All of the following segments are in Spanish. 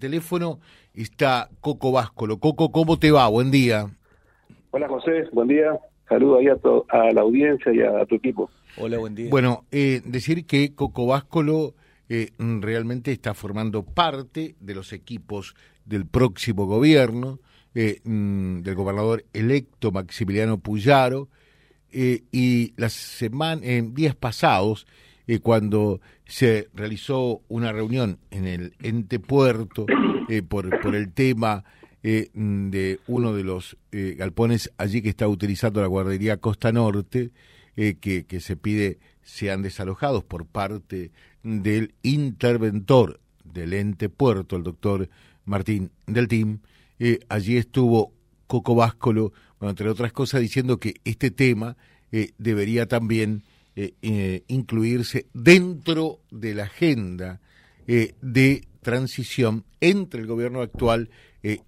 teléfono está Coco Váscolo. Coco, ¿cómo te va? Buen día. Hola José, buen día. Saludo ahí a, a la audiencia y a, tu equipo. Hola, buen día. Bueno, eh, decir que Coco Váscolo eh, realmente está formando parte de los equipos del próximo gobierno, eh, mm, del gobernador electo Maximiliano Puyaro, y las semanas, en días pasados, cuando se realizó una reunión en el ente puerto por, por el tema de uno de los galpones allí que está utilizando la guardería Costa Norte, que, que se pide sean desalojados por parte del interventor del ente puerto, el doctor Martín del TIM. Eh, allí estuvo Coco Váscolo, bueno, entre otras cosas, diciendo que este tema eh, debería también eh, incluirse dentro de la agenda de transición entre el gobierno actual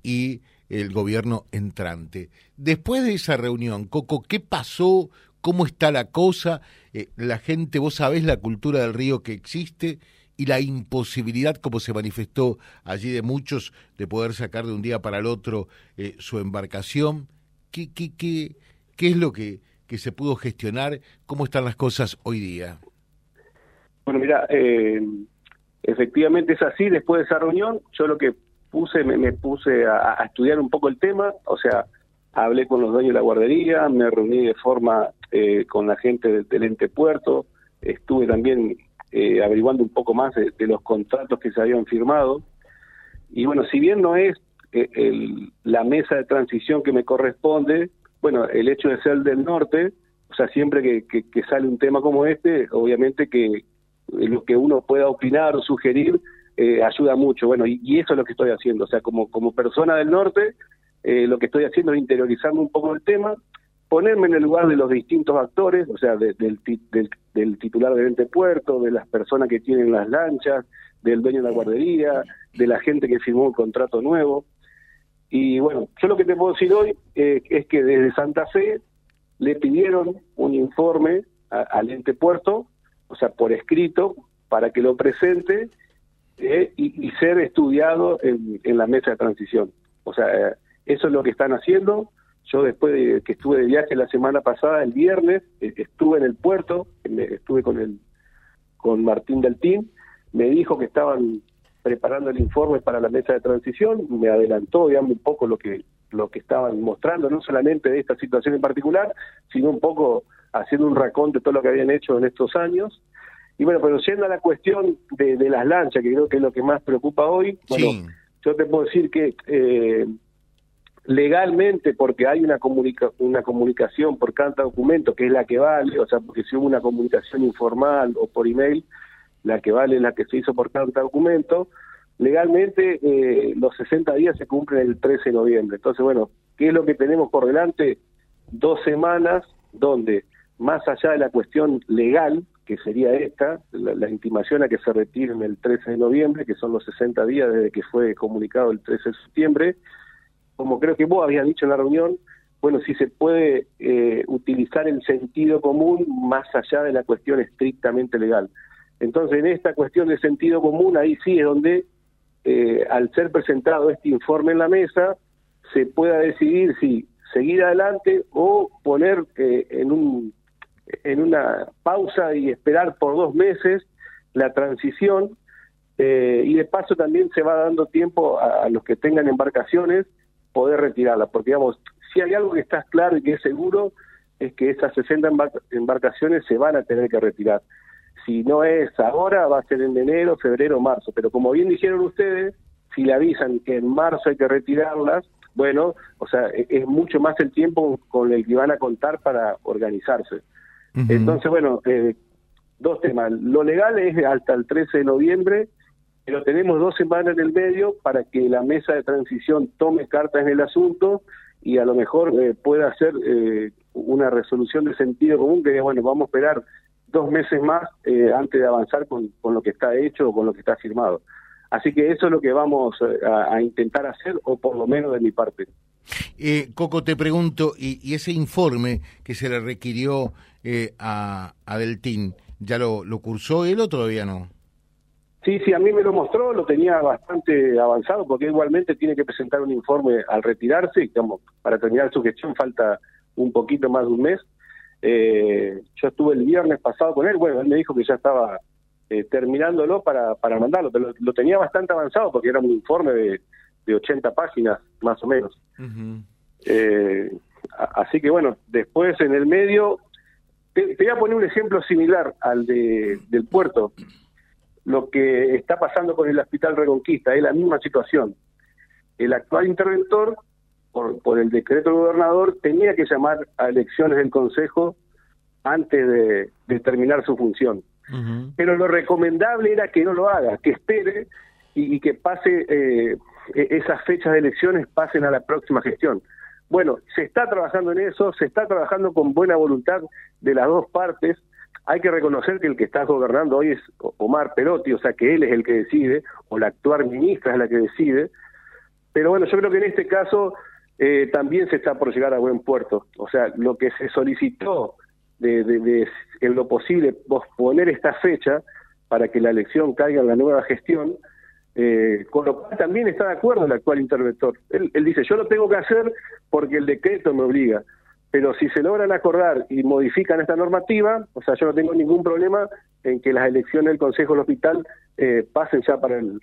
y el gobierno entrante. Después de esa reunión, Coco, ¿qué pasó? ¿Cómo está la cosa? Eh, la gente, vos sabés la cultura del río que existe y la imposibilidad, como se manifestó allí de muchos, de poder sacar de un día para el otro eh, su embarcación. ¿Qué, qué, qué, qué es lo que, que se pudo gestionar? ¿Cómo están las cosas hoy día? Bueno, mira, eh, efectivamente es así. Después de esa reunión, yo lo que puse, me, puse a, estudiar un poco el tema, o sea, hablé con los dueños de la guardería, me reuní de forma eh, con la gente del, ente puerto, estuve también eh, averiguando un poco más de, los contratos que se habían firmado. Y bueno, si bien no es eh, el, la mesa de transición que me corresponde, bueno, el hecho de ser del norte, o sea, siempre que, que, sale un tema como este, obviamente que lo que uno pueda opinar o sugerir ayuda mucho. Bueno, y, eso es lo que estoy haciendo. O sea, como, como persona del norte, eh, lo que estoy haciendo es interiorizarme un poco el tema, ponerme en el lugar de los distintos actores, o sea, del, del, titular del ente puerto, de las personas que tienen las lanchas, del dueño de la guardería, de la gente que firmó el contrato nuevo. Y bueno, yo lo que te puedo decir hoy eh, es que desde Santa Fe le pidieron un informe al ente puerto, o sea, por escrito, para que lo presente eh, y, ser estudiado en, en, la mesa de transición. O sea, eso es lo que están haciendo. Yo después de que estuve de viaje la semana pasada, el viernes, eh, estuve en el puerto, estuve con el con Martín Deltín, me dijo que estaban preparando el informe para la mesa de transición, me adelantó, digamos, un poco lo que lo que estaban mostrando, no solamente de esta situación en particular, sino un poco haciendo un racón de todo lo que habían hecho en estos años. Y bueno, pero siendo a la cuestión de, las lanchas, que creo que es lo que más preocupa hoy, bueno, yo te puedo decir que eh, legalmente porque hay una, comunica una comunicación por cada documento que es la que vale, o sea, porque si hubo una comunicación informal o por email, la que vale la que se hizo por cada documento, legalmente eh, los 60 días se cumplen el 13 de noviembre. Entonces, bueno, ¿qué es lo que tenemos por delante? Dos semanas donde, más allá de la cuestión legal, que sería esta, la, la, intimación a que se retiren el 13 de noviembre, que son los 60 días desde que fue comunicado el 13 de septiembre, como creo que vos habías dicho en la reunión, bueno, si se puede eh, utilizar el sentido común más allá de la cuestión estrictamente legal. Entonces, en esta cuestión de sentido común, ahí sí es donde, eh, al ser presentado este informe en la mesa, se pueda decidir si seguir adelante o poner eh, en, un, en una pausa y esperar por dos meses la transición. y de paso también se va dando tiempo a los que tengan embarcaciones poder retirarla, porque digamos, si hay algo que está claro y que es seguro, es que esas 60 embarcaciones se van a tener que retirar. Si no es ahora, va a ser en enero, febrero, marzo, pero como bien dijeron ustedes, si le avisan que en marzo hay que retirarlas, bueno, o sea, e-, es mucho más el tiempo con el que van a contar para organizarse. Entonces, bueno, eh, dos temas. Lo legal es hasta el 13 de noviembre pero tenemos dos semanas en el medio para que la mesa de transición tome cartas en el asunto y a lo mejor eh, pueda hacer eh, una resolución de sentido común que bueno, vamos a esperar dos meses más eh, antes de avanzar con, con, lo que está hecho o con lo que está firmado. Así que eso es lo que vamos a, intentar hacer, o por lo menos de mi parte. Coco, te pregunto, y, y, ese informe que se le requirió a, a Deltín, ¿ya lo, lo cursó él o todavía no? Sí, sí, a mí me lo mostró, lo tenía bastante avanzado porque igualmente tiene que presentar un informe al retirarse, digamos, para terminar su gestión falta un poquito más de un mes. Eh, yo estuve el viernes pasado con él, bueno, él me dijo que ya estaba eh, terminándolo para, para mandarlo, pero lo, tenía bastante avanzado porque era un informe de, de 80 páginas, más o menos. eh, así que bueno, después en el medio, te, te, voy a poner un ejemplo similar al de, del puerto lo que está pasando con el Hospital Reconquista, es la misma situación. El actual interventor, por, por el decreto del gobernador, tenía que llamar a elecciones del Consejo antes de, de terminar su función. Uh -huh. Pero lo recomendable era que no lo haga, que espere y, y que pase eh, esas fechas de elecciones pasen a la próxima gestión. Bueno, se está trabajando en eso, se está trabajando con buena voluntad de las dos partes, hay que reconocer que el que está gobernando hoy es Omar Perotti, o sea que él es el que decide, o la actual ministra es la que decide, pero bueno, yo creo que en este caso eh, también se está por llegar a buen puerto, o sea, lo que se solicitó de, de, de, en lo posible posponer esta fecha para que la elección caiga en la nueva gestión, eh, con lo cual también está de acuerdo el actual interventor. Él, dice, yo lo tengo que hacer porque el decreto me obliga pero si se logran acordar y modifican esta normativa, o sea, yo no tengo ningún problema en que las elecciones del Consejo del Hospital eh, pasen ya para el,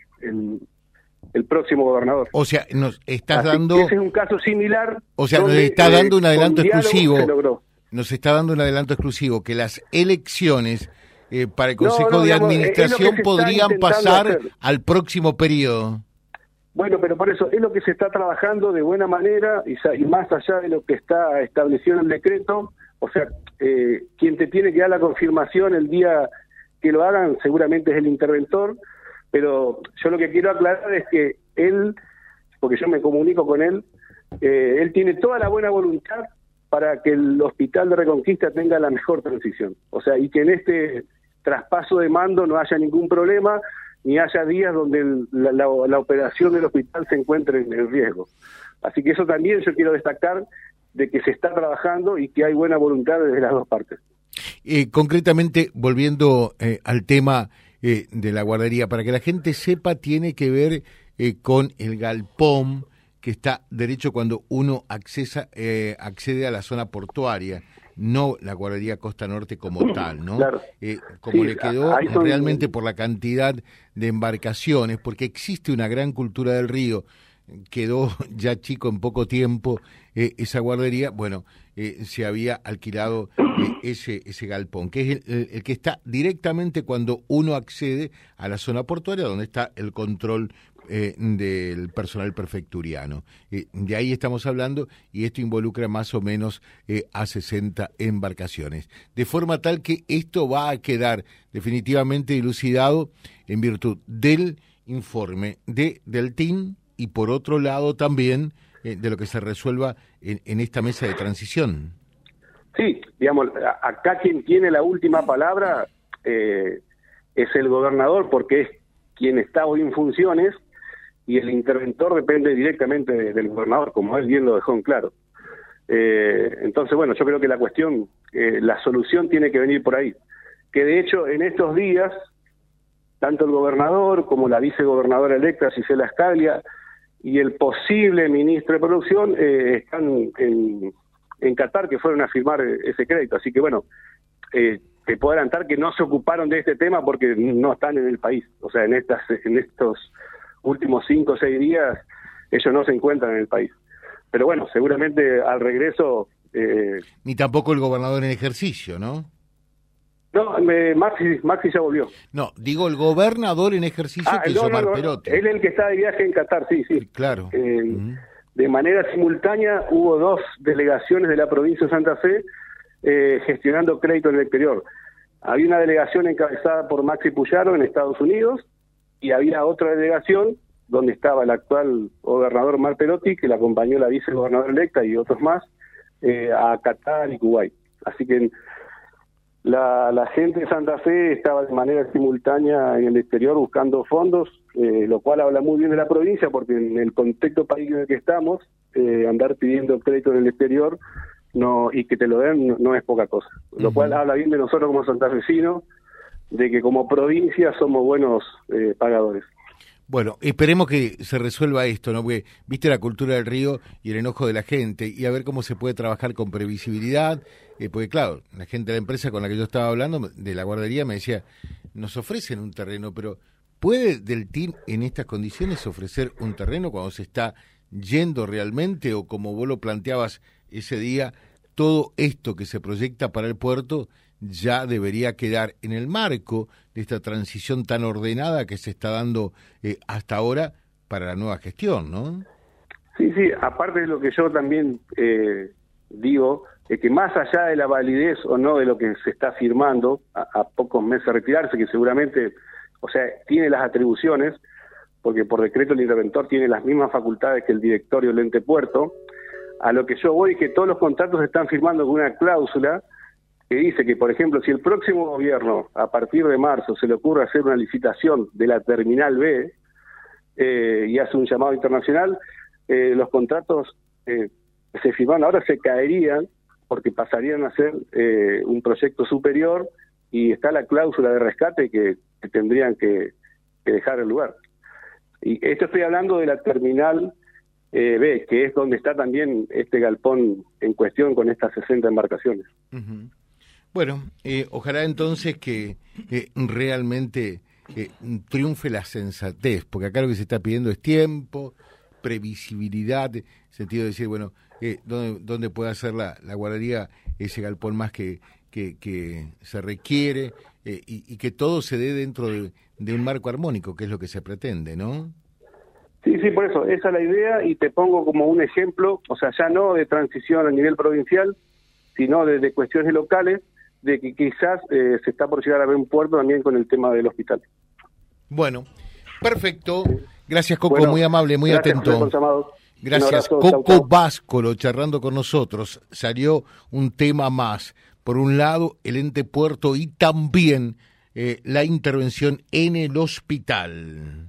el, próximo gobernador. O sea, nos estás Así dando... ese es un caso similar. O sea, donde, nos está eh, dando un adelanto exclusivo. logró. Nos está dando un adelanto exclusivo, que las elecciones eh, para el Consejo no, no, de digamos, Administración podrían pasar hacer. al próximo periodo. Bueno, pero por eso es lo que se está trabajando de buena manera y, y más allá de lo que está establecido en el decreto. O sea, eh, quien te tiene que dar la confirmación el día que lo hagan seguramente es el interventor, pero yo lo que quiero aclarar es que él, porque yo me comunico con él, eh, él tiene toda la buena voluntad para que el hospital de Reconquista tenga la mejor transición. O sea, y que en este traspaso de mando no haya ningún problema, ni haya días donde la, operación del hospital se encuentre en, en, riesgo. Así que eso también yo quiero destacar de que se está trabajando y que hay buena voluntad desde las dos partes. Eh, concretamente, volviendo eh, al tema eh, de la guardería, para que la gente sepa, tiene que ver eh, con el galpón que está derecho cuando uno accesa, eh, accede a la zona portuaria no la guardería Costa Norte como tal, ¿no? Claro. Eh, como sí, le quedó realmente por la cantidad de embarcaciones, porque existe una gran cultura del río, quedó ya chico en poco tiempo eh, esa guardería, bueno, eh, se había alquilado eh, ese, ese galpón, que es el, que está directamente cuando uno accede a la zona portuaria, donde está el control eh, del personal prefecturiano. De ahí estamos hablando y esto involucra más o menos a 60 embarcaciones. De forma tal que esto va a quedar definitivamente dilucidado en virtud del informe de del TIN y por otro lado también eh, de lo que se resuelva en, en esta mesa de transición. Sí, digamos, acá quien tiene la última palabra eh, es el gobernador porque es quien está hoy en funciones y el interventor depende directamente de, del gobernador, como él bien lo dejó en claro. Eh, entonces, bueno, yo creo que la cuestión, eh, la solución tiene que venir por ahí. Que de hecho, en estos días, tanto el gobernador como la vicegobernadora electa, Gisela Escaglia, y el posible ministro de Producción eh, están en, Qatar, que fueron a firmar ese crédito. Así que, bueno, eh, te puedo adelantar que no se ocuparon de este tema porque no están en el país. O sea, en, estas, en estos últimos cinco o seis días ellos no se encuentran en el país. Pero bueno, seguramente al regreso... Eh, Ni tampoco el gobernador en ejercicio, ¿no? No, me, Maxi, Maxi ya volvió. No, digo el gobernador en ejercicio ah, que no, es Omar no, no, Perotti. Él es el que está de viaje en Qatar, sí, sí. Claro. Eh, uh -huh. De manera simultánea hubo dos delegaciones de la provincia de Santa Fe eh, gestionando crédito en el exterior. Había una delegación encabezada por Maxi Puyaro en Estados Unidos y había otra delegación donde estaba el actual gobernador Mar Perotti, que le acompañó la vicegobernadora electa y otros más, eh, a Qatar y Kuwait. Así que la, la, gente de Santa Fe estaba de manera simultánea en el exterior buscando fondos, eh, lo cual habla muy bien de la provincia, porque en el contexto país en el que estamos, eh, andar pidiendo crédito en el exterior no y que te lo den no, no es poca cosa. Lo uh -huh. cual habla bien de nosotros como santafesinos, de que como provincia somos buenos eh, pagadores. Bueno, esperemos que se resuelva esto, ¿no? Porque viste la cultura del río y el enojo de la gente y a ver cómo se puede trabajar con previsibilidad. Eh, porque claro, la gente de la empresa con la que yo estaba hablando, de la guardería, me decía, nos ofrecen un terreno, pero ¿puede del TIN en estas condiciones ofrecer un terreno cuando se está yendo realmente o como vos lo planteabas ese día, todo esto que se proyecta para el puerto ya debería quedar en el marco de esta transición tan ordenada que se está dando eh, hasta ahora para la nueva gestión, ¿no? Sí, sí, aparte de lo que yo también eh, digo, es que más allá de la validez o no de lo que se está firmando a, pocos meses de retirarse, que seguramente, o sea, tiene las atribuciones, porque por decreto el interventor tiene las mismas facultades que el directorio del ente puerto, a lo que yo voy es que todos los contratos están firmando con una cláusula que dice que, por ejemplo, si el próximo gobierno, a partir de marzo, se le ocurre hacer una licitación de la Terminal B eh, y hace un llamado internacional, eh, los contratos eh, se firman ahora se caerían porque pasarían a ser un proyecto superior y está la cláusula de rescate que, tendrían que, dejar el lugar. Y esto estoy hablando de la Terminal B, que es donde está también este galpón en cuestión con estas 60 embarcaciones. Bueno, eh, ojalá entonces que realmente eh, triunfe la sensatez, porque acá lo que se está pidiendo es tiempo, previsibilidad, sentido de decir, bueno, eh, ¿dónde, ¿dónde, puede hacer la, la guardería ese galpón más que, que, se requiere eh, y, que todo se dé dentro de, de, un marco armónico, que es lo que se pretende, ¿no? Sí, sí, por eso, esa es la idea y te pongo como un ejemplo, o sea, ya no de transición a nivel provincial, sino de, de cuestiones locales, de que quizás eh, se está por llegar a ver un puerto también con el tema del hospital. Bueno, perfecto. Gracias, Coco, muy amable, muy atento. Gracias, Coco Váscolo, charlando con nosotros. Salió un tema más. Por un lado, el ente puerto y también eh, la intervención en el hospital.